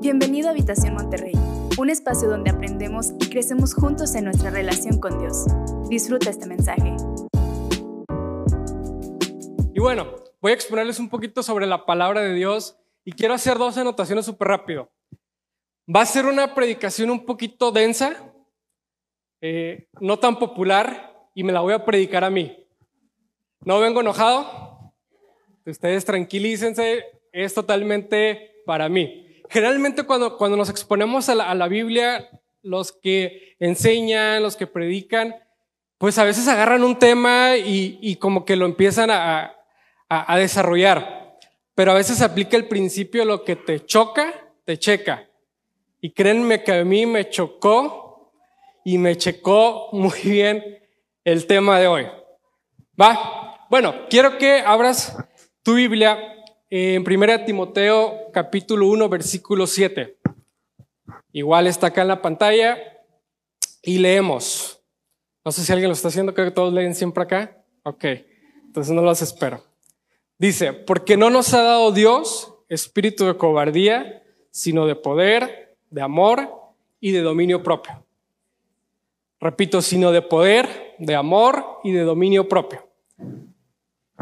Bienvenido a Habitación Monterrey, un espacio donde aprendemos y crecemos juntos en nuestra relación con Dios. Disfruta este mensaje. Y bueno, voy a exponerles un poquito sobre la palabra de Dios y quiero hacer dos anotaciones súper rápido. Va a ser una predicación un poquito densa, eh, no tan popular, y me la voy a predicar a mí. No vengo enojado, ustedes tranquilícense, es totalmente para mí. Generalmente cuando, cuando nos exponemos a la, Biblia, los que enseñan, los que predican, pues a veces agarran un tema y, como que lo empiezan a, desarrollar. Pero a veces aplica el principio lo que te choca, te checa. Y créanme que a mí me chocó y me checó muy bien el tema de hoy. ¿Va? Bueno, quiero que abras tu Biblia en 1 Timoteo capítulo 1 versículo 7. Igual está acá en la pantalla y leemos. No sé si alguien lo está haciendo, creo que todos leen siempre acá. Ok, entonces no los espero. Dice, porque no nos ha dado Dios espíritu de cobardía, sino de poder, de amor y de dominio propio. Repito, sino de poder, de amor y de dominio propio.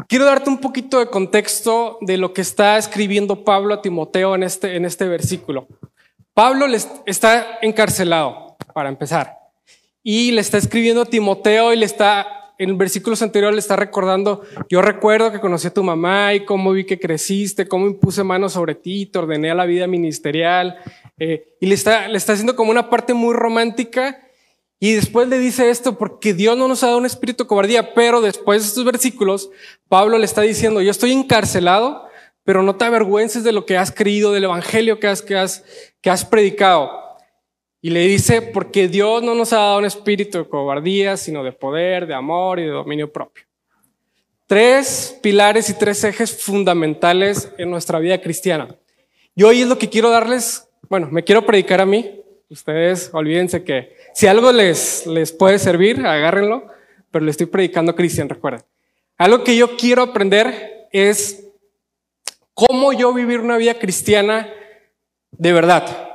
Quiero darte un poquito de contexto de lo que está escribiendo Pablo a Timoteo en este, en este versículo. Pablo le está encarcelado, para empezar, y le está escribiendo a Timoteo y le está, en versículos anteriores le está recordando, yo recuerdo que conocí a tu mamá y cómo vi que creciste, cómo impuse manos sobre ti, te ordené a la vida ministerial, eh, y le está, le está haciendo como una parte muy romántica y después le dice esto porque Dios no nos ha dado un espíritu de cobardía, pero después de estos versículos, Pablo le está diciendo, yo estoy encarcelado, pero no te avergüences de lo que has creído, del evangelio que has, que has, que has predicado. Y le dice, porque Dios no nos ha dado un espíritu de cobardía, sino de poder, de amor y de dominio propio. Tres pilares y tres ejes fundamentales en nuestra vida cristiana. Y hoy es lo que quiero darles, bueno, me quiero predicar a mí, Ustedes olvídense que si algo les, les puede servir, agárrenlo, pero le estoy predicando a Cristian, recuerden. Algo que yo quiero aprender es cómo yo vivir una vida cristiana de verdad.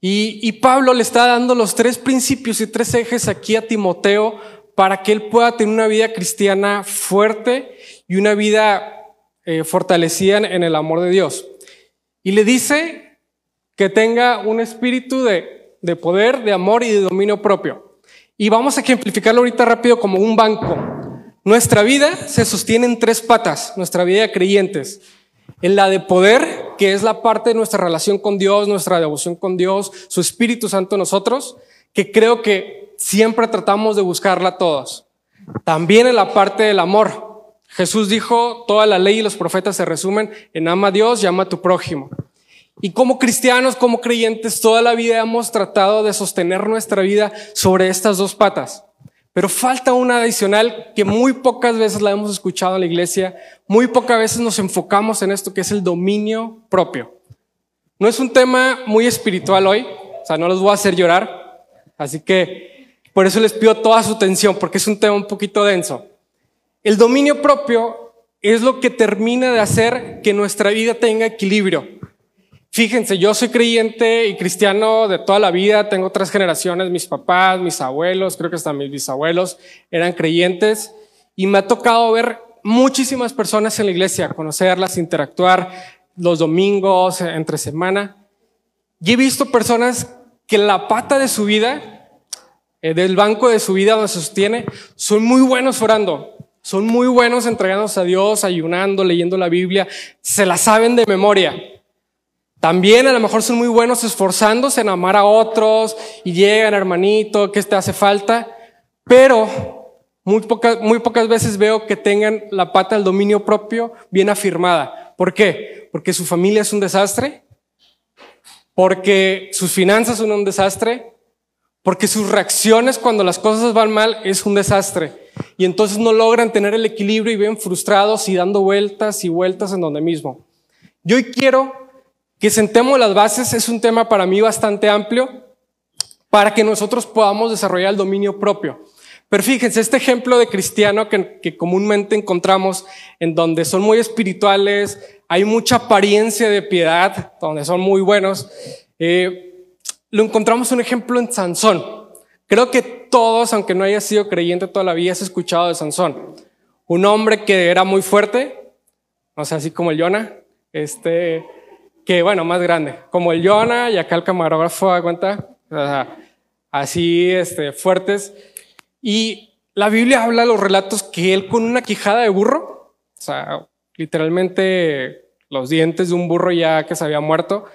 Y, Pablo le está dando los tres principios y tres ejes aquí a Timoteo para que él pueda tener una vida cristiana fuerte y una vida eh, fortalecida en el amor de Dios. Y le dice que tenga un espíritu de, de poder, de amor y de dominio propio. Y vamos a ejemplificarlo ahorita rápido como un banco. Nuestra vida se sostiene en tres patas, nuestra vida de creyentes. En la de poder, que es la parte de nuestra relación con Dios, nuestra devoción con Dios, su Espíritu Santo en nosotros, que creo que siempre tratamos de buscarla todos. También en la parte del amor. Jesús dijo, toda la ley y los profetas se resumen en ama a Dios y ama a tu prójimo. Y como cristianos, como creyentes, toda la vida hemos tratado de sostener nuestra vida sobre estas dos patas. Pero falta una adicional que muy pocas veces la hemos escuchado en la iglesia, muy pocas veces nos enfocamos en esto que es el dominio propio. No es un tema muy espiritual hoy, o sea, no los voy a hacer llorar, así que por eso les pido toda su atención, porque es un tema un poquito denso. El dominio propio es lo que termina de hacer que nuestra vida tenga equilibrio. Fíjense, yo soy creyente y cristiano de toda la vida, tengo tres generaciones, mis papás, mis abuelos, creo que hasta mis bisabuelos eran creyentes y me ha tocado ver muchísimas personas en la iglesia, conocerlas, interactuar los domingos, entre semana. Y he visto personas que la pata de su vida, eh, del banco de su vida donde se sostiene, son muy buenos orando, son muy buenos entregándose a Dios, ayunando, leyendo la Biblia, se la saben de memoria. También a lo mejor son muy buenos esforzándose en amar a otros y llegan, hermanito, ¿qué te hace falta? Pero muy, muy pocas veces veo que tengan la pata del dominio propio bien afirmada. ¿Por qué? Porque su familia es un desastre, porque sus finanzas son un desastre, porque sus reacciones cuando las cosas van mal es un desastre. Y entonces no logran tener el equilibrio y ven frustrados y dando vueltas y vueltas en donde mismo. Yo hoy quiero que sentemos las bases es un tema para mí bastante amplio para que nosotros podamos desarrollar el dominio propio. Pero fíjense, este ejemplo de cristiano que, comúnmente encontramos en donde son muy espirituales, hay mucha apariencia de piedad, donde son muy buenos, eh, lo encontramos un ejemplo en Sansón. Creo que todos, aunque no haya sido creyente toda la vida, has escuchado de Sansón. Un hombre que era muy fuerte, o sea, así como el Jonah, este, que bueno, más grande, como el Jonah y acá el camarógrafo, da cuenta, así este, fuertes. Y la Biblia habla de los relatos que él con una quijada de burro, o sea, literalmente los dientes de un burro ya que se había muerto,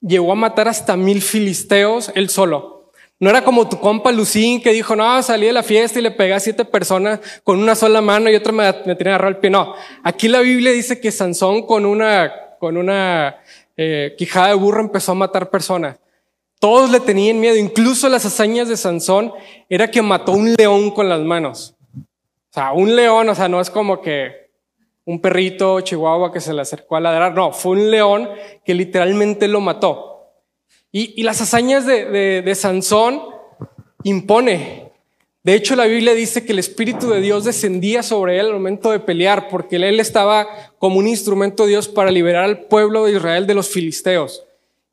llegó a matar hasta mil filisteos él solo. No era como tu compa Lucín que dijo, no, salí de la fiesta y le pegué a siete personas con una sola mano y otra me, me tenía agarrado el pie. No, aquí la Biblia dice que Sansón con una, con una eh, quijada de burro empezó a matar personas. Todos le tenían miedo, incluso las hazañas de Sansón era que mató un león con las manos. O sea, un león, o sea, no es como que un perrito chihuahua que se le acercó a ladrar, no, fue un león que literalmente lo mató. Y, las hazañas de, Sansón impone. De hecho, la Biblia dice que el Espíritu de Dios descendía sobre él al momento de pelear, porque él estaba como un instrumento de Dios para liberar al pueblo de Israel de los filisteos.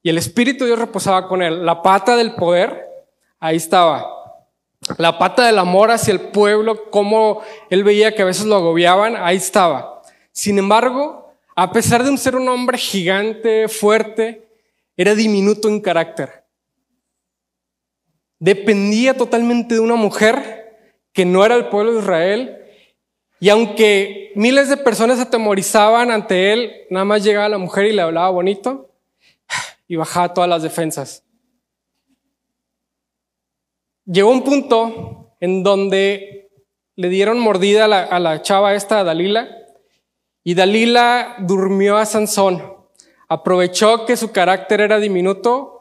Y el Espíritu de Dios reposaba con él. La pata del poder, ahí estaba. La pata del amor hacia el pueblo, como él veía que a veces lo agobiaban, ahí estaba. Sin embargo, a pesar de ser un hombre gigante, fuerte, era diminuto en carácter. Dependía totalmente de una mujer que no era el pueblo de Israel. Y aunque miles de personas atemorizaban ante él, nada más llegaba la mujer y le hablaba bonito y bajaba todas las defensas. Llegó un punto en donde le dieron mordida a la, a la chava esta, a Dalila, y Dalila durmió a Sansón aprovechó que su carácter era diminuto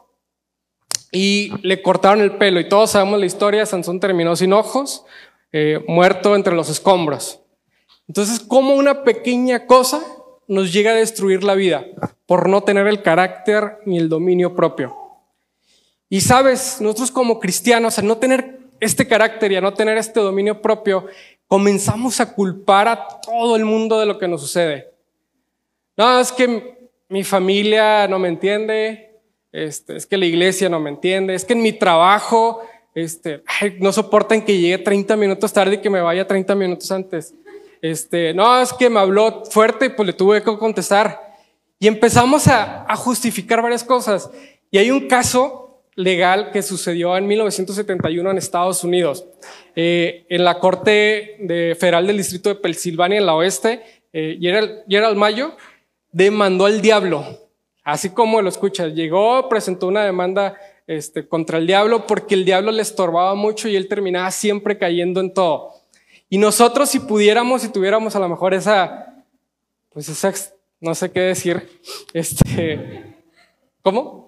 y le cortaron el pelo. Y todos sabemos la historia, Sansón terminó sin ojos, eh, muerto entre los escombros. Entonces, ¿cómo una pequeña cosa nos llega a destruir la vida por no tener el carácter ni el dominio propio? Y sabes, nosotros como cristianos, al no tener este carácter y a no tener este dominio propio, comenzamos a culpar a todo el mundo de lo que nos sucede. No, es que mi familia no me entiende, este, es que la iglesia no me entiende, es que en mi trabajo este, no soportan que llegue 30 minutos tarde y que me vaya 30 minutos antes. Este, no, es que me habló fuerte y pues le tuve que contestar. Y empezamos a, justificar varias cosas. Y hay un caso legal que sucedió en 1971 en Estados Unidos, eh, en la Corte de Federal del Distrito de Pensilvania, en la oeste, eh, Gerald Mayo, demandó al diablo, así como lo escuchas, llegó, presentó una demanda este, contra el diablo porque el diablo le estorbaba mucho y él terminaba siempre cayendo en todo. Y nosotros si pudiéramos, si tuviéramos a lo mejor esa, pues esa, no sé qué decir, este, ¿cómo?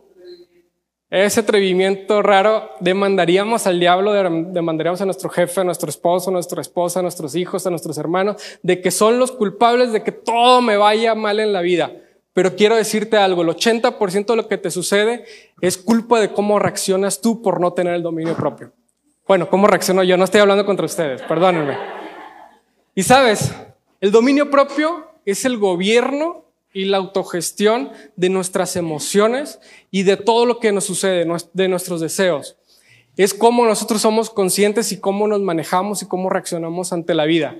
ese atrevimiento raro, demandaríamos al diablo, demandaríamos a nuestro jefe, a nuestro esposo, a nuestra esposa, a nuestros hijos, a nuestros hermanos, de que son los culpables de que todo me vaya mal en la vida. Pero quiero decirte algo, el 80% de lo que te sucede es culpa de cómo reaccionas tú por no tener el dominio propio. Bueno, ¿cómo reacciono yo? No estoy hablando contra ustedes, perdónenme. Y sabes, el dominio propio es el gobierno y la autogestión de nuestras emociones y de todo lo que nos sucede, de nuestros deseos. Es cómo nosotros somos conscientes y cómo nos manejamos y cómo reaccionamos ante la vida.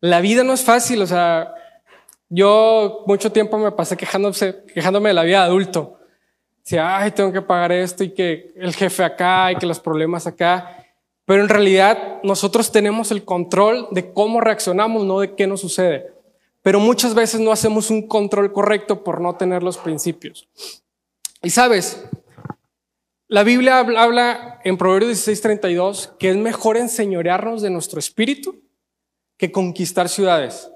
La vida no es fácil, o sea, yo mucho tiempo me pasé quejándome de la vida de adulto. Decía, ay, tengo que pagar esto y que el jefe acá y que los problemas acá. Pero en realidad nosotros tenemos el control de cómo reaccionamos, no de qué nos sucede pero muchas veces no hacemos un control correcto por no tener los principios. Y sabes, la Biblia habla en Proverbios 16:32 que es mejor enseñorearnos de nuestro espíritu que conquistar ciudades.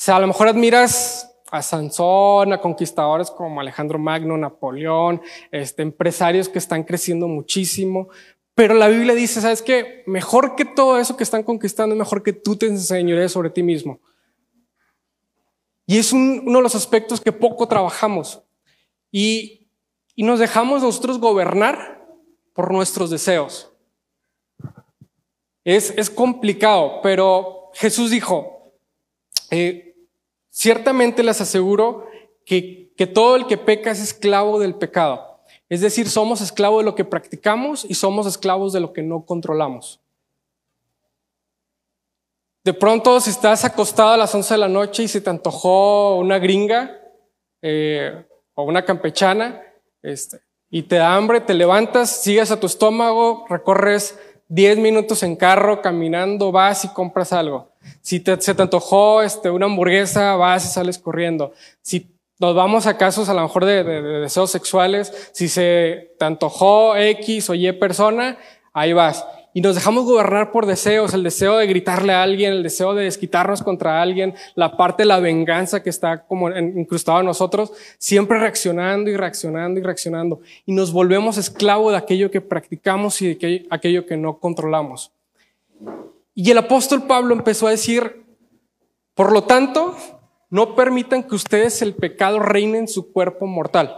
Sea, a lo mejor admiras a Sansón, a conquistadores como Alejandro Magno, Napoleón, este, empresarios que están creciendo muchísimo, pero la Biblia dice, ¿sabes qué? Mejor que todo eso que están conquistando, mejor que tú te enseñorees sobre ti mismo. Y es uno de los aspectos que poco trabajamos. Y, y nos dejamos nosotros gobernar por nuestros deseos. Es, es complicado, pero Jesús dijo, eh, ciertamente les aseguro que, que todo el que peca es esclavo del pecado. Es decir, somos esclavos de lo que practicamos y somos esclavos de lo que no controlamos. De pronto, si estás acostado a las 11 de la noche y se te antojó una gringa eh, o una campechana este, y te da hambre, te levantas, sigues a tu estómago, recorres 10 minutos en carro, caminando, vas y compras algo. Si se te antojó este, una hamburguesa, vas y sales corriendo. Si nos vamos a casos a lo mejor de, deseos sexuales, si se te antojó X o Y persona, ahí vas. Y nos dejamos gobernar por deseos, el deseo de gritarle a alguien, el deseo de desquitarnos contra alguien, la parte de la venganza que está como incrustado en nosotros, siempre reaccionando y reaccionando y reaccionando. Y nos volvemos esclavos de aquello que practicamos y de aquello que no controlamos. Y el apóstol Pablo empezó a decir, por lo tanto, no permitan que ustedes el pecado reine en su cuerpo mortal,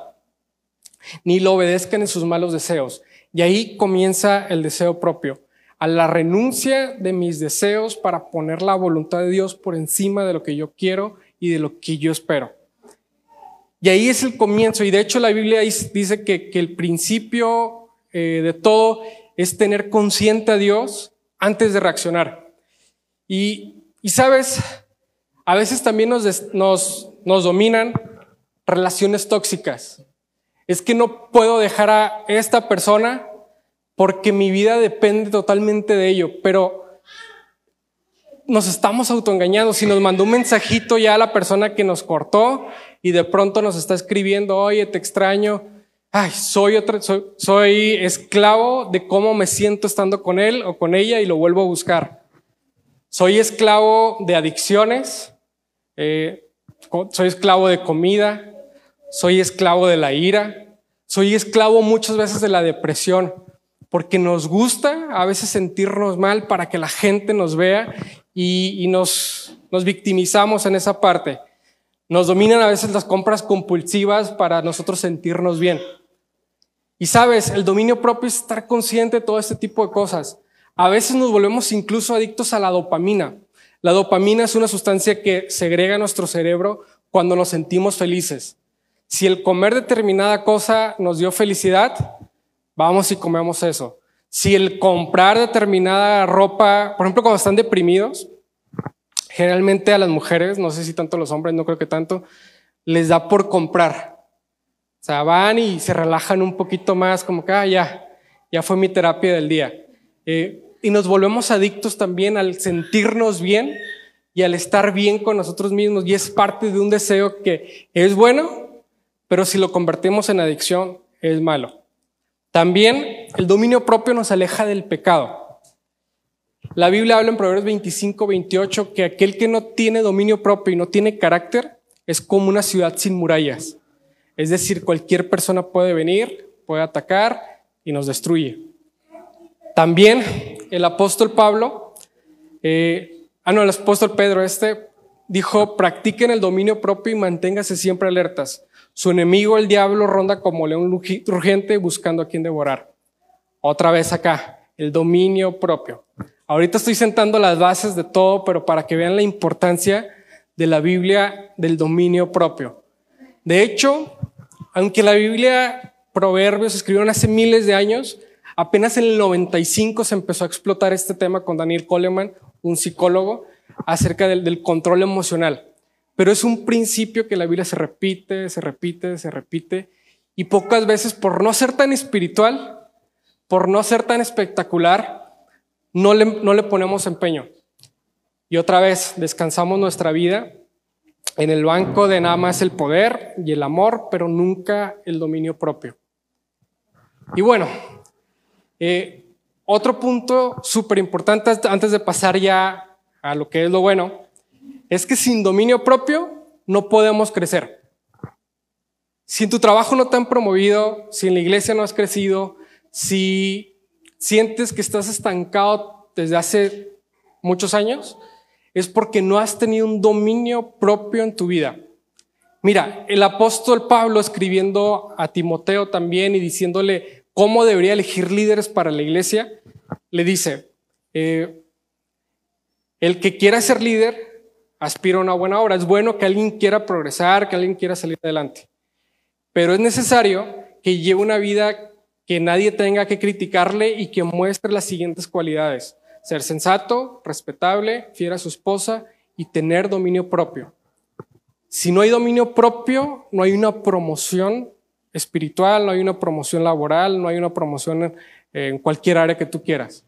ni lo obedezcan en sus malos deseos. Y ahí comienza el deseo propio, a la renuncia de mis deseos para poner la voluntad de Dios por encima de lo que yo quiero y de lo que yo espero. Y ahí es el comienzo. Y de hecho la Biblia dice que, el principio eh, de todo es tener consciente a Dios antes de reaccionar. Y, sabes, a veces también nos, nos, nos dominan relaciones tóxicas. Es que no puedo dejar a esta persona porque mi vida depende totalmente de ello, pero nos estamos autoengañando. Si nos mandó un mensajito ya a la persona que nos cortó y de pronto nos está escribiendo, oye, te extraño, ay, soy, otro, soy, soy esclavo de cómo me siento estando con él o con ella y lo vuelvo a buscar. Soy esclavo de adicciones, eh, soy esclavo de comida, soy esclavo de la ira, soy esclavo muchas veces de la depresión, porque nos gusta a veces sentirnos mal para que la gente nos vea y, nos, nos victimizamos en esa parte. Nos dominan a veces las compras compulsivas para nosotros sentirnos bien. Y sabes, el dominio propio es estar consciente de todo este tipo de cosas. A veces nos volvemos incluso adictos a la dopamina. La dopamina es una sustancia que segrega nuestro cerebro cuando nos sentimos felices. Si el comer determinada cosa nos dio felicidad, vamos y comemos eso. Si el comprar determinada ropa, por ejemplo, cuando están deprimidos, generalmente a las mujeres, no sé si tanto a los hombres, no creo que tanto, les da por comprar. O sea, van y se relajan un poquito más, como que, ah, ya, ya fue mi terapia del día. Eh, y nos volvemos adictos también al sentirnos bien y al estar bien con nosotros mismos. Y es parte de un deseo que es bueno, pero si lo convertimos en adicción, es malo. También el dominio propio nos aleja del pecado. La Biblia habla en Proverbios 25, 28 que aquel que no tiene dominio propio y no tiene carácter es como una ciudad sin murallas. Es decir, cualquier persona puede venir, puede atacar y nos destruye. También el apóstol Pablo, eh, ah, no, el apóstol Pedro, este dijo, practiquen el dominio propio y manténgase siempre alertas. Su enemigo, el diablo, ronda como león urgente buscando a quien devorar. Otra vez acá, el dominio propio. Ahorita estoy sentando las bases de todo, pero para que vean la importancia de la Biblia del dominio propio. De hecho, aunque la Biblia, Proverbios, escribieron hace miles de años, Apenas en el 95 se empezó a explotar este tema con Daniel Coleman, un psicólogo, acerca del, control emocional. Pero es un principio que la Biblia se repite, se repite, se repite, y pocas veces por no ser tan espiritual, por no ser tan espectacular, no le, ponemos empeño. Y otra vez, descansamos nuestra vida en el banco de nada más el poder y el amor, pero nunca el dominio propio. Y bueno, eh, otro punto súper importante antes de pasar ya a lo que es lo bueno, es que sin dominio propio no podemos crecer. Si en tu trabajo no te han promovido, si en la iglesia no has crecido, si sientes que estás estancado desde hace muchos años, es porque no has tenido un dominio propio en tu vida. Mira, el apóstol Pablo escribiendo a Timoteo también y diciéndole, cómo debería elegir líderes para la iglesia, le dice, Eh, el que quiera ser líder aspira a una buena obra. Es bueno que alguien quiera progresar, que alguien quiera salir adelante. Pero es necesario que lleve una vida que nadie tenga que criticarle y que muestre las siguientes cualidades. Ser sensato, respetable, fiel a su esposa y tener dominio propio. Si no hay dominio propio, no hay una promoción espiritual, no hay una promoción laboral, no hay una promoción en, cualquier área que tú quieras.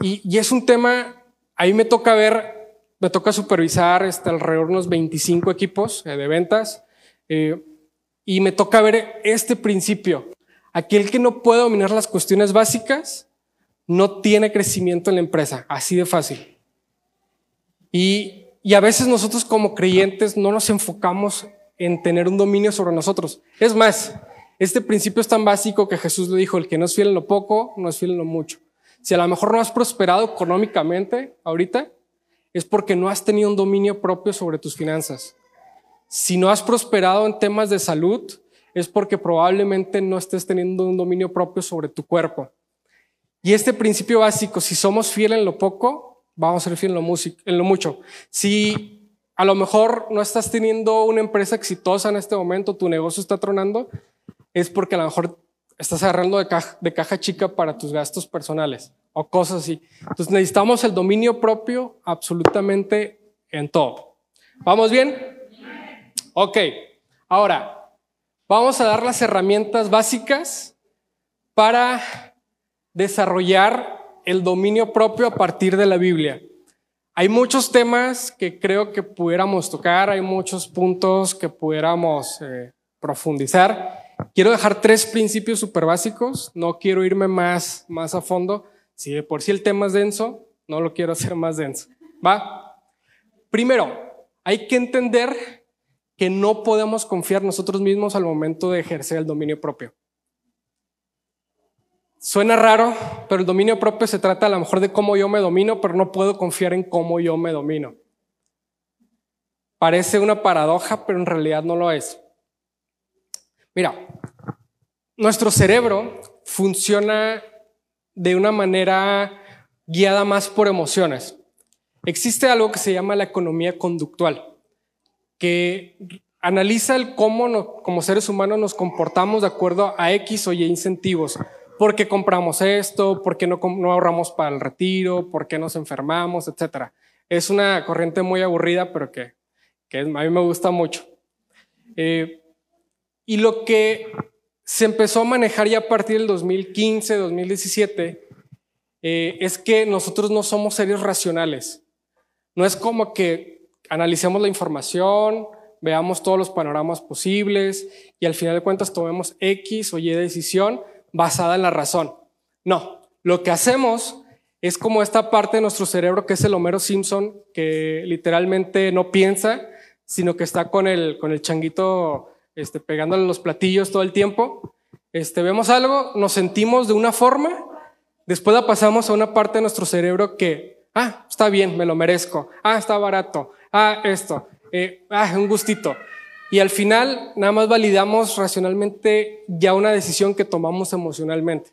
Y, es un tema, ahí me toca ver, me toca supervisar este, alrededor de unos 25 equipos eh, de ventas eh, y me toca ver este principio. Aquel que no puede dominar las cuestiones básicas no tiene crecimiento en la empresa, así de fácil. Y, y a veces nosotros como creyentes no nos enfocamos en tener un dominio sobre nosotros. Es más, este principio es tan básico que Jesús le dijo, el que no es fiel en lo poco, no es fiel en lo mucho. Si a lo mejor no has prosperado económicamente ahorita, es porque no has tenido un dominio propio sobre tus finanzas. Si no has prosperado en temas de salud, es porque probablemente no estés teniendo un dominio propio sobre tu cuerpo. Y este principio básico, si somos fieles en lo poco, vamos a ser fieles en lo, mucho. Si a lo mejor no estás teniendo una empresa exitosa en este momento, tu negocio está tronando, es porque a lo mejor estás agarrando de caja, chica para tus gastos personales o cosas así. Entonces necesitamos el dominio propio absolutamente en todo. ¿Vamos bien? Ok. Ahora, Vamos a dar las herramientas básicas para desarrollar el dominio propio a partir de la Biblia. Hay muchos temas que creo que pudiéramos tocar, hay muchos puntos que pudiéramos eh, profundizar. Quiero dejar tres principios súper básicos, no quiero irme más, más a fondo. Si de por sí el tema es denso, no lo quiero hacer más denso. ¿Va? Primero, hay que entender que no podemos confiar nosotros mismos al momento de ejercer el dominio propio. Suena raro, pero el dominio propio se trata a lo mejor de cómo yo me domino, pero no puedo confiar en cómo yo me domino. Parece una paradoja, pero en realidad no lo es. Mira, nuestro cerebro funciona de una manera guiada más por emociones. Existe algo que se llama la economía conductual que analiza el cómo como seres humanos nos comportamos de acuerdo a X o Y incentivos. ¿Por qué compramos esto? ¿Por qué no, ahorramos para el retiro? ¿Por qué nos enfermamos? Etcétera. Es una corriente muy aburrida, pero que, que a mí me gusta mucho. Eh, y lo que se empezó a manejar ya a partir del 2015, 2017, eh, es que nosotros no somos seres racionales. No es como que analicemos la información, veamos todos los panoramas posibles y al final de cuentas tomemos X o Y decisión basada en la razón. No, lo que hacemos es como esta parte de nuestro cerebro que es el Homero Simpson, que literalmente no piensa, sino que está con el, con el changuito este, pegándole los platillos todo el tiempo. Este, vemos algo, nos sentimos de una forma, después la pasamos a una parte de nuestro cerebro que, ah, está bien, me lo merezco, ah, está barato, ah, esto, eh, ah, un gustito. Y al final nada más validamos racionalmente ya una decisión que tomamos emocionalmente.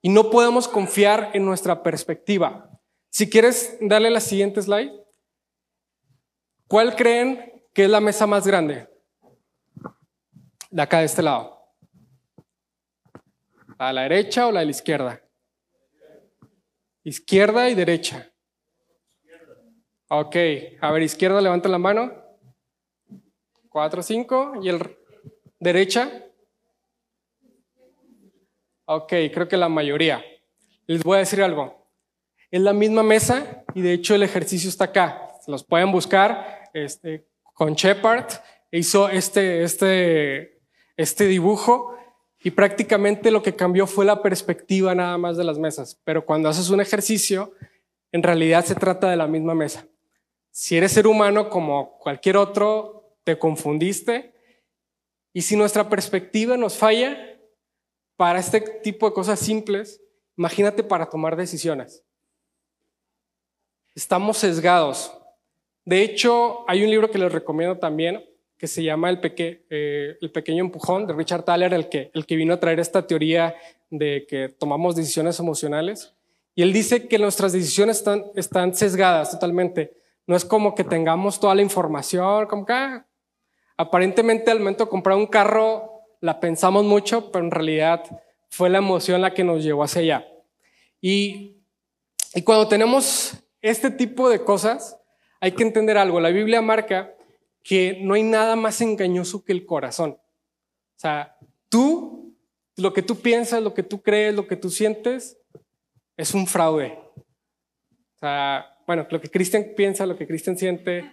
Y no podemos confiar en nuestra perspectiva. Si quieres darle la siguiente slide. ¿Cuál creen que es la mesa más grande? De acá de este lado. ¿A la derecha o la de la izquierda? Izquierda y derecha. Ok, a ver, izquierda, levanta la mano. Cuatro, cinco. ¿Y el derecha? Ok, creo que la mayoría. Les voy a decir algo. Es la misma mesa y de hecho el ejercicio está acá. Los pueden buscar. Este, con Shepard hizo este, este, este dibujo y prácticamente lo que cambió fue la perspectiva nada más de las mesas. Pero cuando haces un ejercicio, en realidad se trata de la misma mesa. Si eres ser humano como cualquier otro, te confundiste. Y si nuestra perspectiva nos falla para este tipo de cosas simples, imagínate para tomar decisiones. Estamos sesgados. De hecho, hay un libro que les recomiendo también que se llama El, eh, Pequeño Empujón de Richard Thaler, el que, vino a traer esta teoría de que tomamos decisiones emocionales. Y él dice que nuestras decisiones están, están sesgadas totalmente. No es como que tengamos toda la información, como que ah, aparentemente al momento de comprar un carro la pensamos mucho, pero en realidad fue la emoción la que nos llevó hacia allá. Y, y cuando tenemos este tipo de cosas, hay que entender algo. La Biblia marca que no hay nada más engañoso que el corazón. O sea, tú, lo que tú piensas, lo que tú crees, lo que tú sientes, es un fraude. O sea, bueno, lo que Cristian piensa, lo que Cristian siente,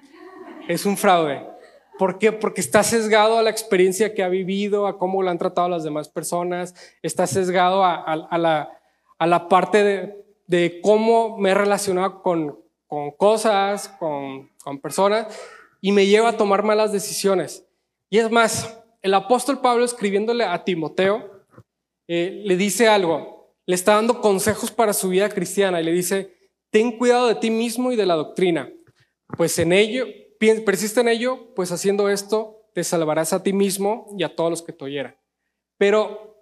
es un fraude. ¿Por qué? Porque está sesgado a la experiencia que ha vivido, a cómo lo han tratado las demás personas, está sesgado a, la, parte de, cómo me he relacionado con, cosas, con, con personas, y me lleva a tomar malas decisiones. Y es más, el apóstol Pablo escribiéndole a Timoteo, eh, le dice algo, le está dando consejos para su vida cristiana y le dice, ten cuidado de ti mismo y de la doctrina, pues en ello, persiste en ello, pues haciendo esto te salvarás a ti mismo y a todos los que te oyeran. Pero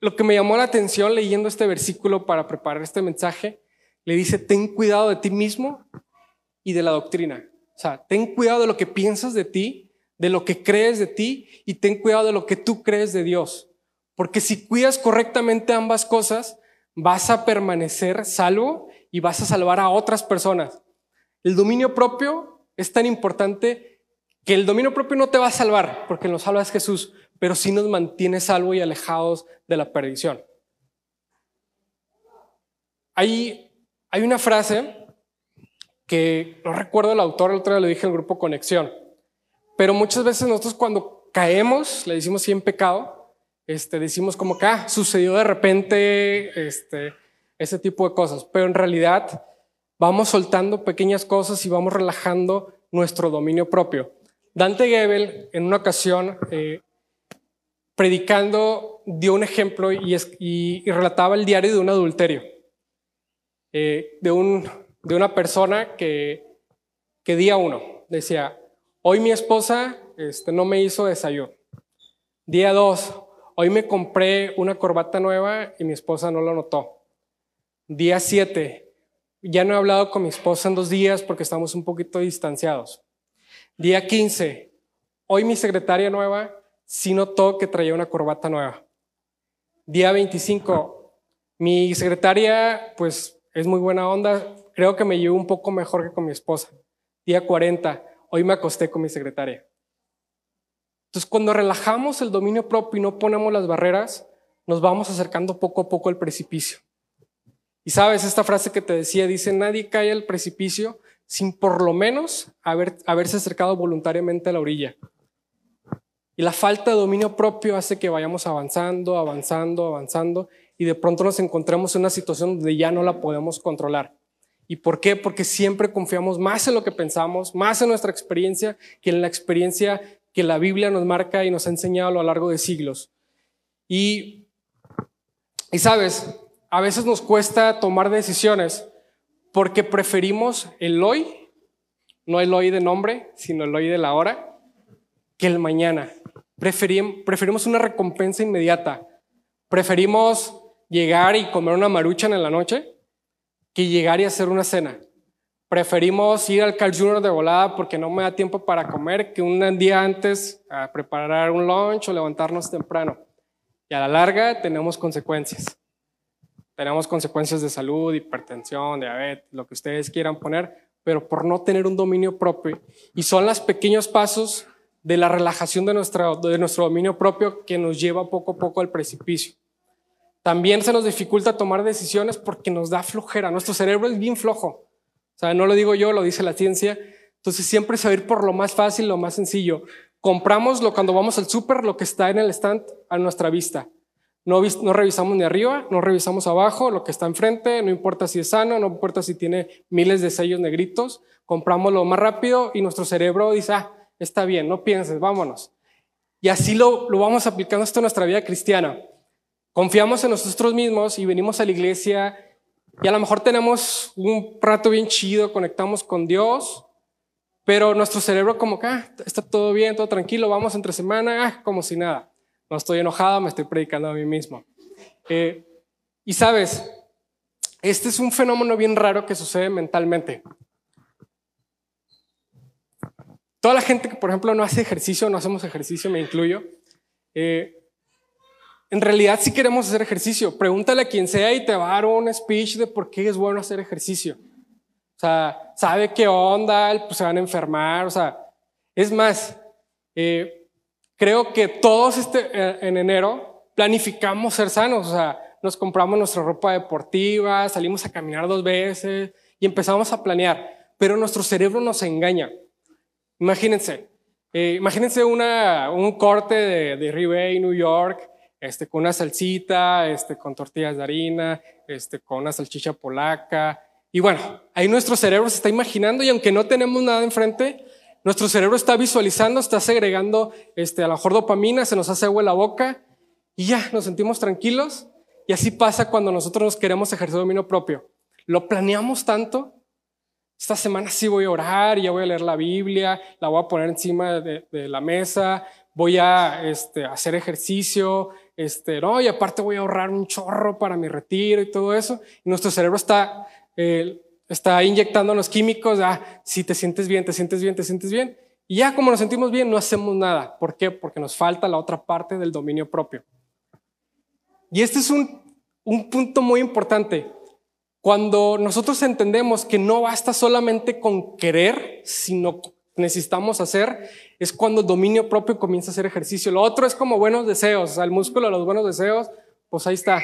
lo que me llamó la atención leyendo este versículo para preparar este mensaje, le dice, ten cuidado de ti mismo y de la doctrina. O sea, ten cuidado de lo que piensas de ti de lo que crees de ti y ten cuidado de lo que tú crees de Dios. Porque si cuidas correctamente ambas cosas, vas a permanecer salvo y vas a salvar a otras personas. El dominio propio es tan importante que el dominio propio no te va a salvar, porque nos salvas Jesús, pero sí nos mantiene salvo y alejados de la perdición. Hay, hay una frase que no recuerdo el autor, el otro día lo dije el grupo Conexión, pero muchas veces nosotros cuando caemos, le decimos sí en pecado, este, decimos como que ah, sucedió de repente este, ese tipo de cosas. Pero en realidad vamos soltando pequeñas cosas y vamos relajando nuestro dominio propio. Dante Gebel en una ocasión, eh, predicando, dio un ejemplo y, relataba el diario de un adulterio, eh, de, un, de una persona que, que día uno decía, Hoy mi esposa este, no me hizo desayuno. Día dos, hoy me compré una corbata nueva y mi esposa no lo notó. Día siete, ya no he hablado con mi esposa en dos días porque estamos un poquito distanciados. Día 15, hoy mi secretaria nueva sí notó que traía una corbata nueva. Día 25, mi secretaria pues es muy buena onda, creo que me llevo un poco mejor que con mi esposa. Día 40, hoy me acosté con mi secretaria. Entonces, cuando relajamos el dominio propio y no ponemos las barreras, nos vamos acercando poco a poco al precipicio. Y sabes, esta frase que te decía dice, nadie cae al precipicio sin por lo menos haber, haberse acercado voluntariamente a la orilla. Y la falta de dominio propio hace que vayamos avanzando, avanzando, avanzando, y de pronto nos encontremos en una situación donde ya no la podemos controlar. ¿Y por qué? Porque siempre confiamos más en lo que pensamos, más en nuestra experiencia que en la experiencia que la Biblia nos marca y nos ha enseñado a lo largo de siglos. Y, y sabes, a veces nos cuesta tomar decisiones porque preferimos el hoy, no el hoy de nombre, sino el hoy de la hora, que el mañana. preferimos una recompensa inmediata. Preferimos llegar y comer una maruchan en la noche que llegar y hacer una cena. Preferimos ir al Carl Jr. de volada porque no me da tiempo para comer que un día antes a preparar un lunch o levantarnos temprano. Y a la larga tenemos consecuencias. Tenemos consecuencias de salud, hipertensión, diabetes, lo que ustedes quieran poner, pero por no tener un dominio propio. Y son los pequeños pasos de la relajación de, nuestra, de nuestro dominio propio que nos lleva poco a poco al precipicio. También se nos dificulta tomar decisiones porque nos da flojera. Nuestro cerebro es bien flojo. O sea, no lo digo yo, lo dice la ciencia. Entonces siempre se va a ir por lo más fácil, lo más sencillo. Compramos lo cuando vamos al súper, lo que está en el stand a nuestra vista. No, revisamos ni arriba, no revisamos abajo, lo que está enfrente, no importa si es sano, no importa si tiene miles de sellos negritos. Compramos lo más rápido y nuestro cerebro dice, ah, está bien, no pienses, vámonos. Y así lo, lo vamos aplicando en nuestra vida cristiana. Confiamos en nosotros mismos y venimos a la iglesia y a lo mejor tenemos un rato bien chido, conectamos con Dios, pero nuestro cerebro como que ah, está todo bien, todo tranquilo, vamos entre semana, ah, como si nada. No estoy enojado, me estoy predicando a mí mismo. Eh, y sabes, este es un fenómeno bien raro que sucede mentalmente. Toda la gente que, por ejemplo, no hace ejercicio, no hacemos ejercicio, me incluyo, eh, en realidad si queremos hacer ejercicio. Pregúntale a quien sea y te va a dar un speech de por qué es bueno hacer ejercicio. O sea, sabe qué onda, pues se van a enfermar, o sea, es más, eh, creo que todos este, eh, en enero planificamos ser sanos, o sea, nos compramos nuestra ropa deportiva, salimos a caminar dos veces y empezamos a planear, pero nuestro cerebro nos engaña. Imagínense, eh, imagínense una, un corte de, de Ribey, New York, este, con una salsita, este, con tortillas de harina, este, con una salchicha polaca. Y bueno, ahí nuestro cerebro se está imaginando y aunque no tenemos nada enfrente, nuestro cerebro está visualizando, está segregando este, a lo mejor dopamina, se nos hace agua en la boca y ya nos sentimos tranquilos. Y así pasa cuando nosotros nos queremos ejercer dominio propio. Lo planeamos tanto. Esta semana sí voy a orar, ya voy a leer la Biblia, la voy a poner encima de, la mesa, voy a este, hacer ejercicio, este, no, y aparte voy a ahorrar un chorro para mi retiro y todo eso. Y nuestro cerebro está, eh, está inyectando los químicos, ah, si te sientes bien, te sientes bien, te sientes bien. Y ya como nos sentimos bien, no hacemos nada. ¿Por qué? Porque nos falta la otra parte del dominio propio. Y este es un, un punto muy importante. Cuando nosotros entendemos que no basta solamente con querer, sino necesitamos hacer, es cuando el dominio propio comienza a hacer ejercicio. Lo otro es como buenos deseos, o sea, el músculo de los buenos deseos, pues ahí está.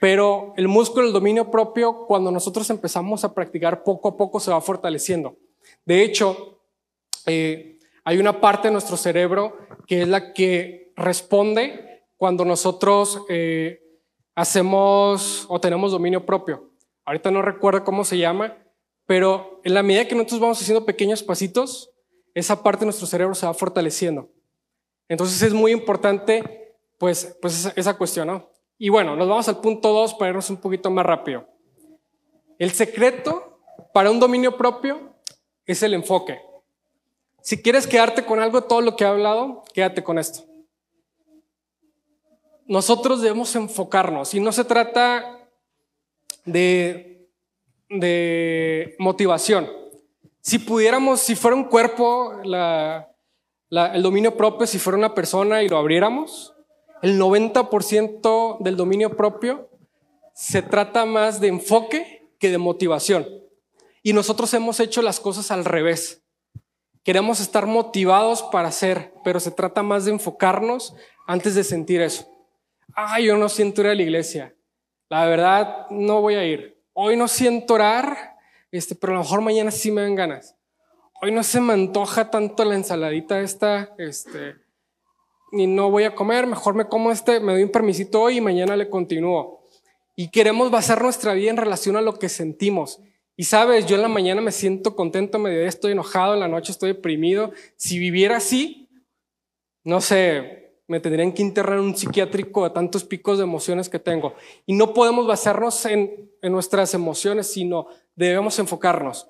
Pero el músculo del dominio propio, cuando nosotros empezamos a practicar poco a poco, se va fortaleciendo. De hecho, eh, hay una parte de nuestro cerebro que es la que responde cuando nosotros eh, hacemos o tenemos dominio propio. Ahorita no recuerdo cómo se llama, pero en la medida que nosotros vamos haciendo pequeños pasitos, esa parte de nuestro cerebro se va fortaleciendo. Entonces es muy importante, pues, pues esa, cuestión, ¿no? Y bueno, nos vamos al punto dos para irnos un poquito más rápido. El secreto para un dominio propio es el enfoque. Si quieres quedarte con algo, todo lo que he hablado, quédate con esto. Nosotros debemos enfocarnos y no se trata de de motivación. Si pudiéramos, si fuera un cuerpo, el dominio propio, si fuera una persona y lo abriéramos, el 90% del dominio propio se trata más de enfoque que de motivación. Y nosotros hemos hecho las cosas al revés. Queremos estar motivados para hacer, pero se trata más de enfocarnos antes de sentir eso. Ah, yo no siento ir a la iglesia. La verdad, no voy a ir hoy no siento orar, este, pero a lo mejor mañana sí me dan ganas. Hoy no se me antoja tanto la ensaladita esta, este, y no voy a comer, mejor me como este, me doy un permisito hoy y mañana le continúo. Y queremos basar nuestra vida en relación a lo que sentimos. Y sabes, yo en la mañana me siento contento, me estoy enojado, en la noche estoy deprimido. Si viviera así, no sé, me tendrían que internar en un psiquiátrico de tantos picos de emociones que tengo. Y no podemos basarnos en, nuestras emociones, sino debemos enfocarnos.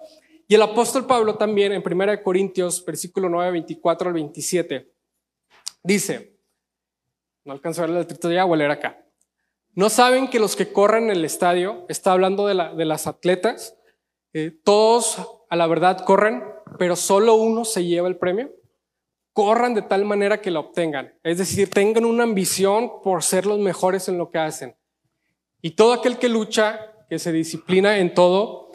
Y el apóstol Pablo también en 1 Corintios, versículo 9, 24 al 27, dice, no alcanzo a ver el letrito ya, voy a leer acá. ¿No saben que los que corren en el estadio, está hablando de, las atletas, eh, todos a la verdad corren, pero solo uno se lleva el premio? corran de tal manera que la obtengan. Es decir, tengan una ambición por ser los mejores en lo que hacen. Y todo aquel que lucha, que se disciplina en todo,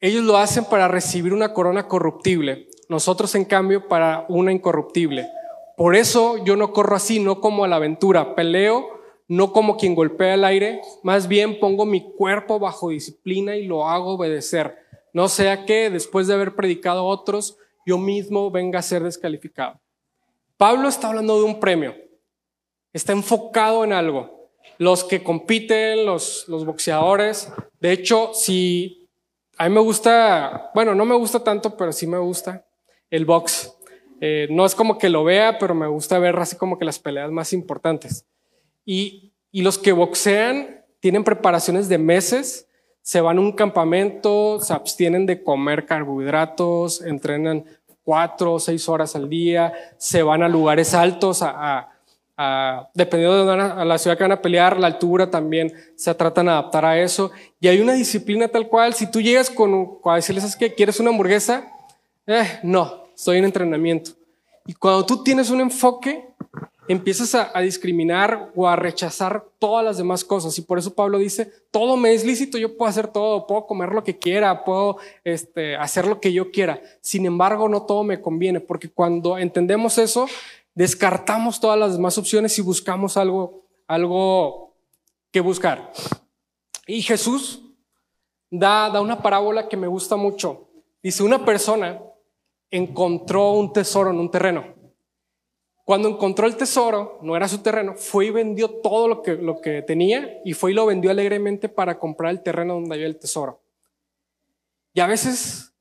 ellos lo hacen para recibir una corona corruptible. Nosotros, en cambio, para una incorruptible. Por eso yo no corro así, no como a la aventura. Peleo no como quien golpea el aire, más bien pongo mi cuerpo bajo disciplina y lo hago obedecer. No sea que después de haber predicado a otros, yo mismo venga a ser descalificado. Pablo está hablando de un premio, está enfocado en algo. Los que compiten, los, los boxeadores, de hecho, si a mí me gusta, bueno, no me gusta tanto, pero sí me gusta el box. Eh, no es como que lo vea, pero me gusta ver así como que las peleas más importantes. Y, los que boxean tienen preparaciones de meses se van a un campamento, se abstienen de comer carbohidratos, entrenan cuatro o seis horas al día, se van a lugares altos dependiendo de la ciudad que van a pelear, la altura también se tratan de adaptar a eso. Y hay una disciplina tal cual, si tú llegas con, a decirles es que quieres una hamburguesa, eh, no, estoy en entrenamiento. Y cuando tú tienes un enfoque, empiezas a, discriminar o a rechazar todas las demás cosas. Y por eso Pablo dice, todo me es lícito, yo puedo hacer todo, puedo comer lo que quiera, puedo este, hacer lo que yo quiera. Sin embargo, no todo me conviene, porque cuando entendemos eso, descartamos todas las demás opciones y buscamos algo, algo que buscar. Y Jesús da, da una parábola que me gusta mucho. Dice, una persona encontró un tesoro en un terreno. Cuando encontró el tesoro, no era su terreno, fue y vendió todo lo que, lo tenía y fue y lo vendió alegremente para comprar el terreno donde había el tesoro. Y a veces,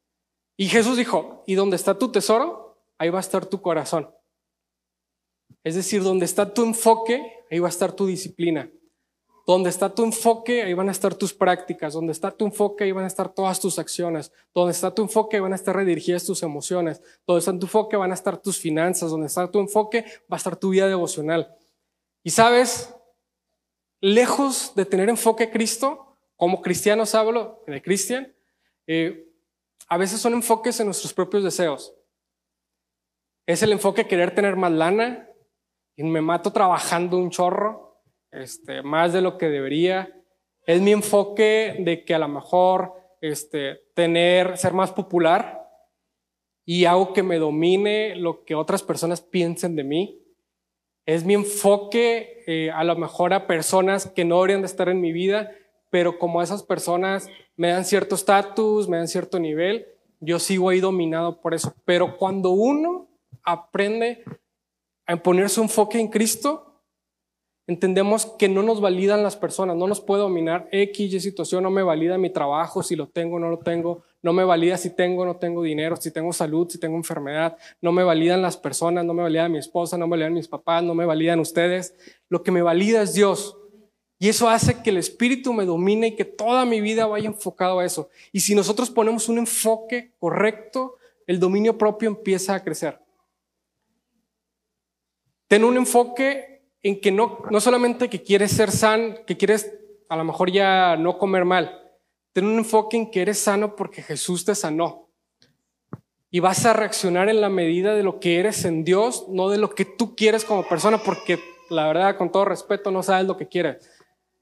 y Jesús dijo, ¿y dónde está tu tesoro? Ahí va a estar tu corazón. Es decir, donde está tu enfoque, ahí va a estar tu disciplina. Donde está tu enfoque, ahí van a estar tus prácticas. Donde está tu enfoque, ahí van a estar todas tus acciones. Donde está tu enfoque, ahí van a estar redirigidas tus emociones. Donde está tu enfoque, van a estar tus finanzas. Donde está tu enfoque, va a estar tu vida devocional. Y sabes, lejos de tener enfoque Cristo, como cristianos hablo de Cristian, eh, a veces son enfoques en nuestros propios deseos. Es el enfoque querer tener más lana, y me mato trabajando un chorro, este, más de lo que debería. Es mi enfoque de que a lo mejor este, tener, ser más popular y hago que me domine lo que otras personas piensen de mí. Es mi enfoque eh, a lo mejor a personas que no deberían de estar en mi vida, pero como esas personas me dan cierto estatus, me dan cierto nivel, yo sigo ahí dominado por eso. Pero cuando uno aprende a poner su enfoque en Cristo, entendemos que no nos validan las personas, no nos puede dominar X y situación, no me valida mi trabajo, si lo tengo o no lo tengo, no me valida si tengo o no tengo dinero, si tengo salud, si tengo enfermedad, no me validan las personas, no me valida mi esposa, no me validan mis papás, no me validan ustedes, lo que me valida es Dios. Y eso hace que el Espíritu me domine y que toda mi vida vaya enfocado a eso. Y si nosotros ponemos un enfoque correcto, el dominio propio empieza a crecer. Ten un enfoque en que no, no solamente que quieres ser sano, que quieres a lo mejor ya no comer mal. Ten un enfoque en que eres sano porque Jesús te sanó. Y vas a reaccionar en la medida de lo que eres en Dios, no de lo que tú quieres como persona, porque la verdad, con todo respeto, no sabes lo que quieres.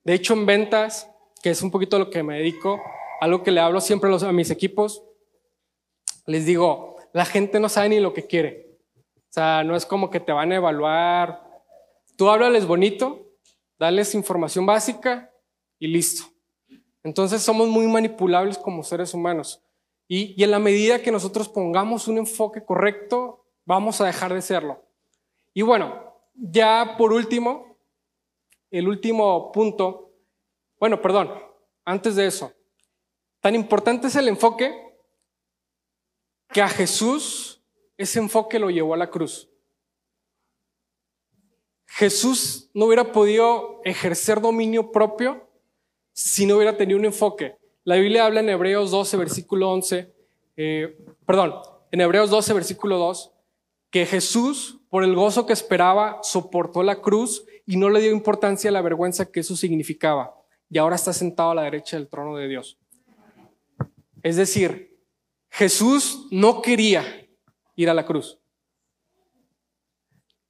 De hecho, en ventas, que es un poquito lo que me dedico, algo que le hablo siempre a mis equipos, les digo, la gente no sabe ni lo que quiere. O sea, no es como que te van a evaluar. Tú háblales bonito, dales información básica y listo. Entonces somos muy manipulables como seres humanos. Y, y en la medida que nosotros pongamos un enfoque correcto, vamos a dejar de serlo. Y bueno, ya por último, el último punto, bueno, perdón, antes de eso, tan importante es el enfoque que a Jesús ese enfoque lo llevó a la cruz. Jesús no hubiera podido ejercer dominio propio si no hubiera tenido un enfoque. La Biblia habla en Hebreos 12, versículo 11, eh, perdón, en Hebreos 12, versículo 2, que Jesús, por el gozo que esperaba, soportó la cruz y no le dio importancia a la vergüenza que eso significaba. Y ahora está sentado a la derecha del trono de Dios. Es decir, Jesús no quería ir a la cruz.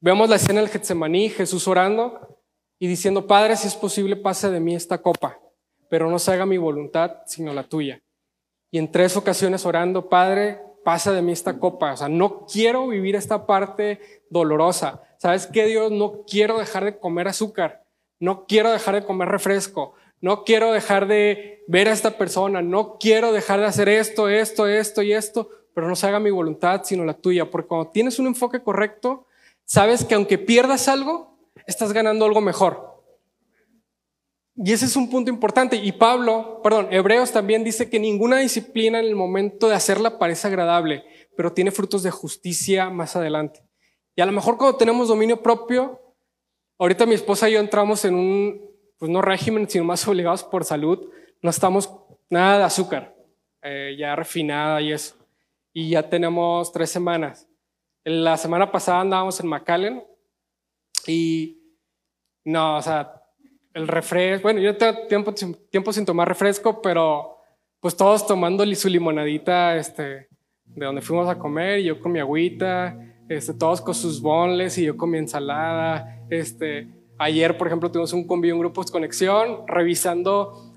Vemos la escena del Getsemaní, Jesús orando y diciendo, Padre, si es posible, pase de mí esta copa, pero no se haga mi voluntad, sino la tuya. Y en tres ocasiones orando, Padre, pasa de mí esta copa. O sea, no quiero vivir esta parte dolorosa. ¿Sabes qué, Dios? No quiero dejar de comer azúcar. No quiero dejar de comer refresco. No quiero dejar de ver a esta persona. No quiero dejar de hacer esto, esto, esto y esto pero no se haga mi voluntad, sino la tuya. Porque cuando tienes un enfoque correcto, sabes que aunque pierdas algo, estás ganando algo mejor. Y ese es un punto importante. Y Pablo, perdón, Hebreos también dice que ninguna disciplina en el momento de hacerla parece agradable, pero tiene frutos de justicia más adelante. Y a lo mejor cuando tenemos dominio propio, ahorita mi esposa y yo entramos en un, pues no régimen, sino más obligados por salud, no estamos nada de azúcar, eh, ya refinada y eso y ya tenemos tres semanas. La semana pasada andábamos en McAllen Y no, o sea, el refresco, bueno, yo tengo tiempo, tiempo sin tomar refresco, pero pues todos tomando su limonadita, este, de donde fuimos a comer, y yo con mi agüita, este, todos con sus bonles y yo con mi ensalada. Este, ayer, por ejemplo, tuvimos un convivio, un grupo de conexión, revisando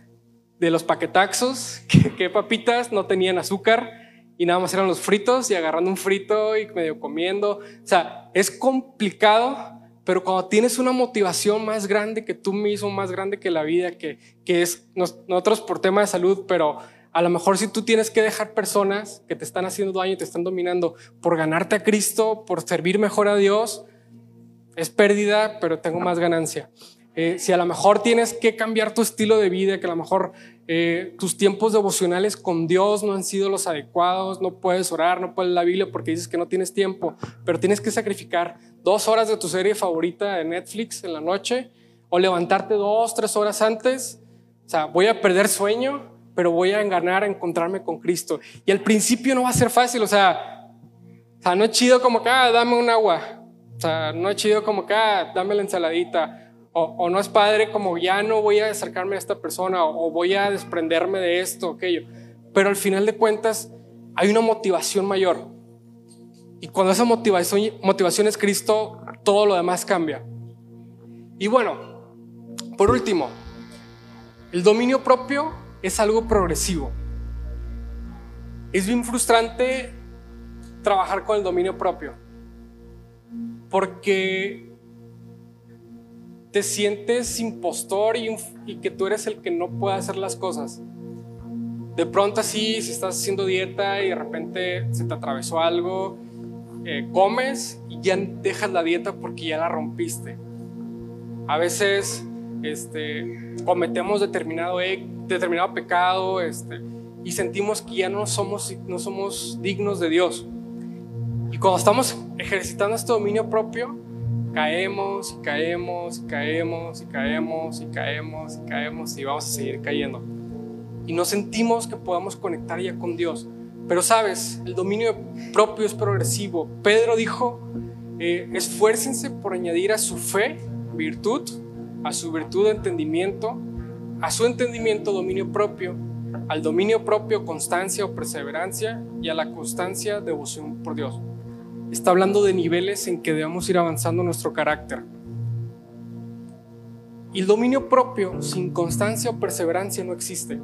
de los paquetaxos, que, papitas no tenían azúcar y nada más eran los fritos y agarrando un frito y medio comiendo. O sea, es complicado, pero cuando tienes una motivación más grande que tú mismo, más grande que la vida, que, que es nosotros por tema de salud, pero a lo mejor si tú tienes que dejar personas que te están haciendo daño y te están dominando por ganarte a Cristo, por servir mejor a Dios, es pérdida, pero tengo más ganancia. Eh, si a lo mejor tienes que cambiar tu estilo de vida, que a lo mejor eh, tus tiempos devocionales con Dios no han sido los adecuados, no puedes orar, no puedes la Biblia porque dices que no tienes tiempo, pero tienes que sacrificar dos horas de tu serie favorita de Netflix en la noche o levantarte dos, tres horas antes. O sea, voy a perder sueño, pero voy a ganar a encontrarme con Cristo. Y al principio no va a ser fácil, o sea, o sea no es chido como que, ah, dame un agua. O sea, no es chido como que, ah, dame la ensaladita. O, no es padre como ya no voy a acercarme a esta persona o, voy a desprenderme de esto, aquello. Pero al final de cuentas hay una motivación mayor. Y cuando esa motivación, motivación es Cristo, todo lo demás cambia. Y bueno, por último, el dominio propio es algo progresivo. Es bien frustrante trabajar con el dominio propio, porque te sientes impostor y, que tú eres el que no puede hacer las cosas. De pronto así, si estás haciendo dieta y de repente se te atravesó algo, eh, comes y ya dejas la dieta porque ya la rompiste. A veces este, cometemos determinado, e, determinado pecado este, y sentimos que ya no somos, no somos dignos de Dios. Y cuando estamos ejercitando este dominio propio, caemos y caemos y caemos y caemos y caemos y caemos y vamos a seguir cayendo. Y no sentimos que podamos conectar ya con Dios. Pero sabes, el dominio propio es progresivo. Pedro dijo, eh, esfuércense por añadir a su fe virtud a su virtud de entendimiento, a su entendimiento dominio propio, al dominio propio constancia o perseverancia y a la constancia devoción por Dios. Está hablando de niveles en que debemos ir avanzando nuestro carácter. Y el dominio propio sin constancia o perseverancia no existe.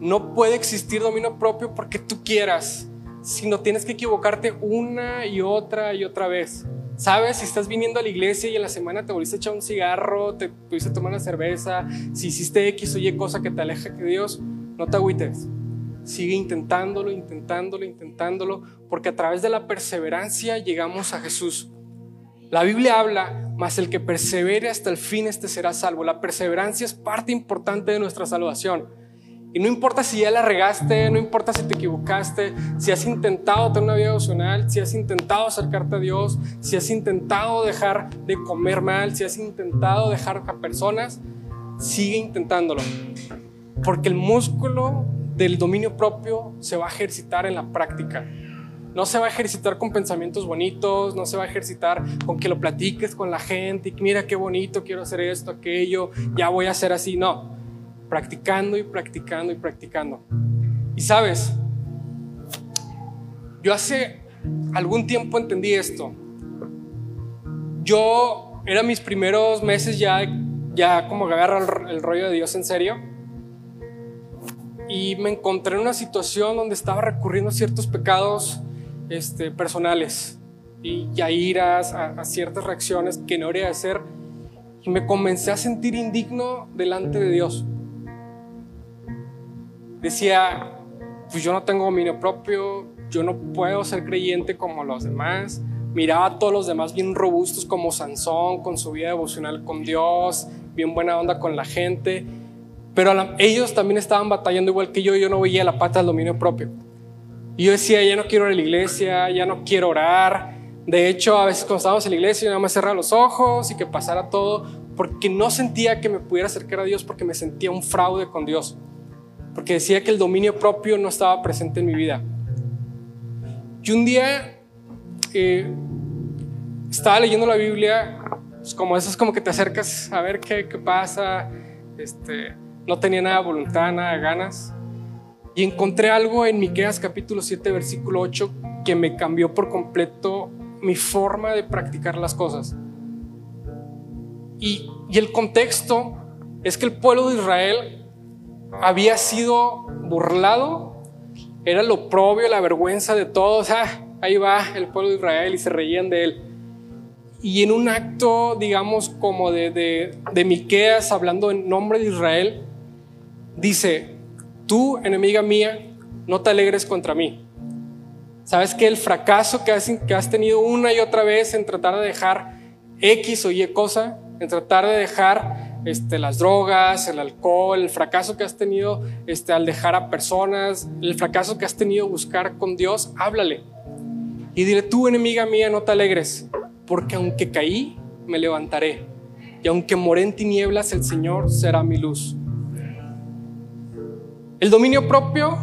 No puede existir dominio propio porque tú quieras, sino tienes que equivocarte una y otra y otra vez. Sabes, si estás viniendo a la iglesia y en la semana te volviste a echar un cigarro, te pudiste tomar una cerveza, si hiciste X o Y cosa que te aleja de Dios, no te agüites. Sigue intentándolo, intentándolo, intentándolo, porque a través de la perseverancia llegamos a Jesús. La Biblia habla, mas el que persevere hasta el fin, este será salvo. La perseverancia es parte importante de nuestra salvación. Y no importa si ya la regaste, no importa si te equivocaste, si has intentado tener una vida emocional, si has intentado acercarte a Dios, si has intentado dejar de comer mal, si has intentado dejar a personas, sigue intentándolo. Porque el músculo del dominio propio se va a ejercitar en la práctica. No se va a ejercitar con pensamientos bonitos, no se va a ejercitar con que lo platiques con la gente y mira qué bonito, quiero hacer esto, aquello, ya voy a hacer así. No, practicando y practicando y practicando. Y sabes, yo hace algún tiempo entendí esto. Yo era mis primeros meses ya, ya como que el, rollo de Dios en serio. Y me encontré en una situación donde estaba recurriendo a ciertos pecados este, personales y iras, a, a ciertas reacciones que no debería hacer. Y me comencé a sentir indigno delante de Dios decía, pues yo no tengo dominio propio, yo no puedo ser creyente como los demás. Miraba a todos los demás bien robustos como Sansón, con su vida devocional con Dios, bien buena onda con la gente. Pero ellos también estaban batallando igual que yo, yo no veía la pata del dominio propio. Y yo decía, ya no quiero ir a la iglesia, ya no quiero orar. De hecho, a veces cuando estábamos en la iglesia, yo nada más cerraba los ojos y que pasara todo, porque no sentía que me pudiera acercar a Dios, porque me sentía un fraude con Dios porque decía que el dominio propio no estaba presente en mi vida. Y un día, eh, estaba leyendo la Biblia, pues como eso es como que te acercas a ver qué, qué pasa, este, no tenía nada voluntad, nada ganas. Y encontré algo en Miqueas capítulo 7, versículo 8, que me cambió por completo mi forma de practicar las cosas. Y, y el contexto es que el pueblo de Israel había sido burlado, era lo propio, la vergüenza de todos. Ah, ahí va el pueblo de Israel y se reían de él. Y en un acto, digamos, como de, de, de Miqueas, hablando en nombre de Israel, dice: Tú, enemiga mía, no te alegres contra mí. Sabes que el fracaso que has, tenido una y otra vez en tratar de dejar X o Y cosa, en tratar de dejar este, las drogas, el alcohol, el fracaso que has tenido este, al dejar a personas, el fracaso que has tenido buscar con Dios, háblale. Y dile, tú enemiga mía, no te alegres, porque aunque caí, me levantaré. Y aunque moré en tinieblas, el Señor será mi luz. El dominio propio,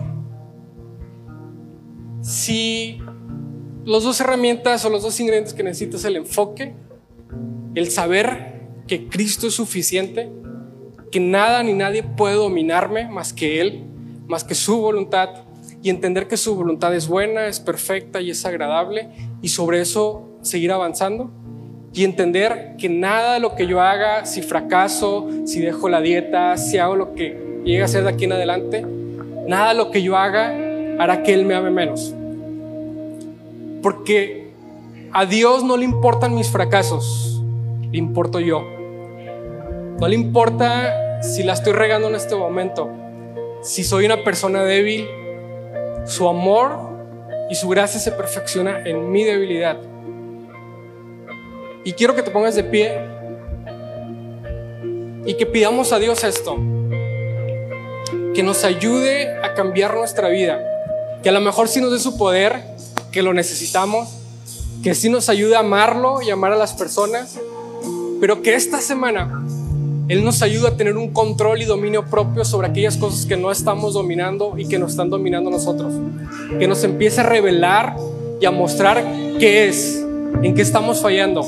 si los dos herramientas o los dos ingredientes que necesitas, el enfoque, el saber que Cristo es suficiente, que nada ni nadie puede dominarme más que Él, más que su voluntad, y entender que su voluntad es buena, es perfecta y es agradable, y sobre eso seguir avanzando y entender que nada lo que yo haga, si fracaso, si dejo la dieta, si hago lo que llegue a ser de aquí en adelante, nada lo que yo haga hará que Él me ame menos. Porque a Dios no le importan mis fracasos, le importo yo. No le importa si la estoy regando en este momento, si soy una persona débil, su amor y su gracia se perfecciona en mi debilidad. Y quiero que te pongas de pie y que pidamos a Dios esto, que nos ayude a cambiar nuestra vida, que a lo mejor sí nos dé su poder, que lo necesitamos, que sí nos ayude a amarlo y amar a las personas, pero que esta semana Él nos ayude a tener un control y dominio propio sobre aquellas cosas que no estamos dominando y que nos están dominando nosotros, que nos empiece a revelar y a mostrar qué es, en qué estamos fallando.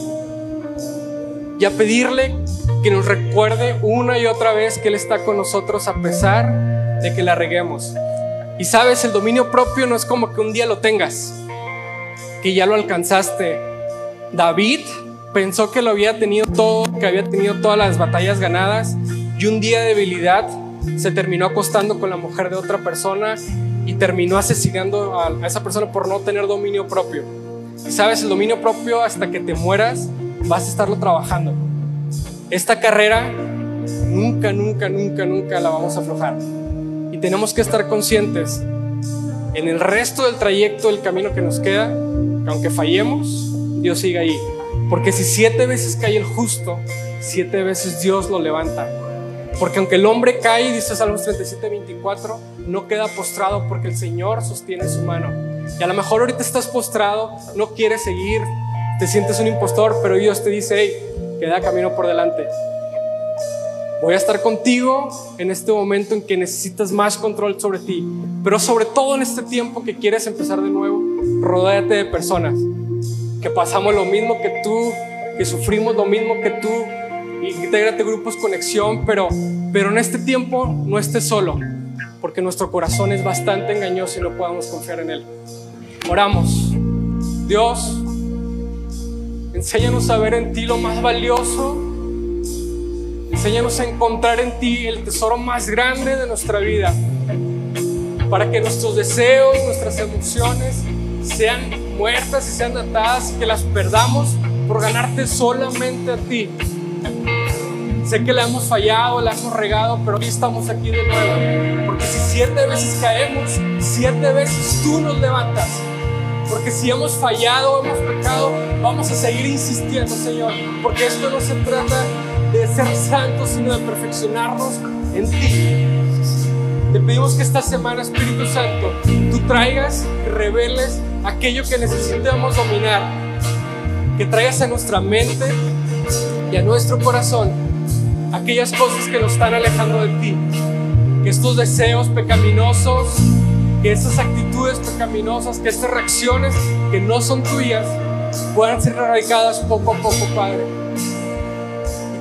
Y a pedirle que nos recuerde una y otra vez que Él está con nosotros a pesar de que la reguemos. Y sabes, el dominio propio no es como que un día lo tengas, que ya lo alcanzaste. David pensó que lo había tenido todo, que había tenido todas las batallas ganadas y un día de debilidad se terminó acostando con la mujer de otra persona y terminó asesinando a esa persona por no tener dominio propio. Y sabes, el dominio propio hasta que te mueras vas a estarlo trabajando. Esta carrera nunca, nunca, nunca, nunca la vamos a aflojar. Y tenemos que estar conscientes en el resto del trayecto, del camino que nos queda, que aunque fallemos, Dios sigue ahí. Porque si siete veces cae el justo, siete veces Dios lo levanta. Porque aunque el hombre cae, dice Salmos 37, 24, no queda postrado porque el Señor sostiene su mano. Y a lo mejor ahorita estás postrado, no quieres seguir, te sientes un impostor, pero Dios te dice, hey, queda camino por delante. Voy a estar contigo en este momento en que necesitas más control sobre ti, pero sobre todo en este tiempo que quieres empezar de nuevo, rodéate de personas que pasamos lo mismo que tú, que sufrimos lo mismo que tú, intégrate grupos conexión, pero, pero en este tiempo no estés solo, porque nuestro corazón es bastante engañoso y no podemos confiar en él. Oramos. Dios, Enséñanos a ver en ti lo más valioso. Enséñanos a encontrar en ti el tesoro más grande de nuestra vida. Para que nuestros deseos, nuestras emociones sean muertas y sean atadas que las perdamos por ganarte solamente a ti. Sé que la hemos fallado, la hemos regado, pero hoy estamos aquí de nuevo. Porque si siete veces caemos, siete veces tú nos levantas. Porque si hemos fallado, hemos pecado, vamos a seguir insistiendo, Señor. Porque esto no se trata ser santos, sino de perfeccionarnos en ti. Te pedimos que esta semana, Espíritu Santo, tú traigas y reveles aquello que necesitamos dominar. Que traigas a nuestra mente y a nuestro corazón aquellas cosas que nos están alejando de ti. Que estos deseos pecaminosos, que esas actitudes pecaminosas, que estas reacciones que no son tuyas, puedan ser erradicadas poco a poco, Padre.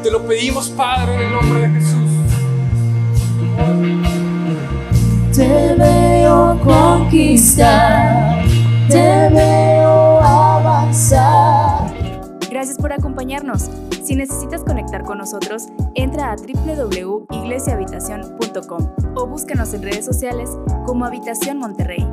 Te lo pedimos, Padre, en el nombre de Jesús. Te veo conquistar, te veo avanzar. Gracias por acompañarnos. Si necesitas conectar con nosotros, entra a www.iglesiahabitacion.com o búscanos en redes sociales como Habitación Monterrey.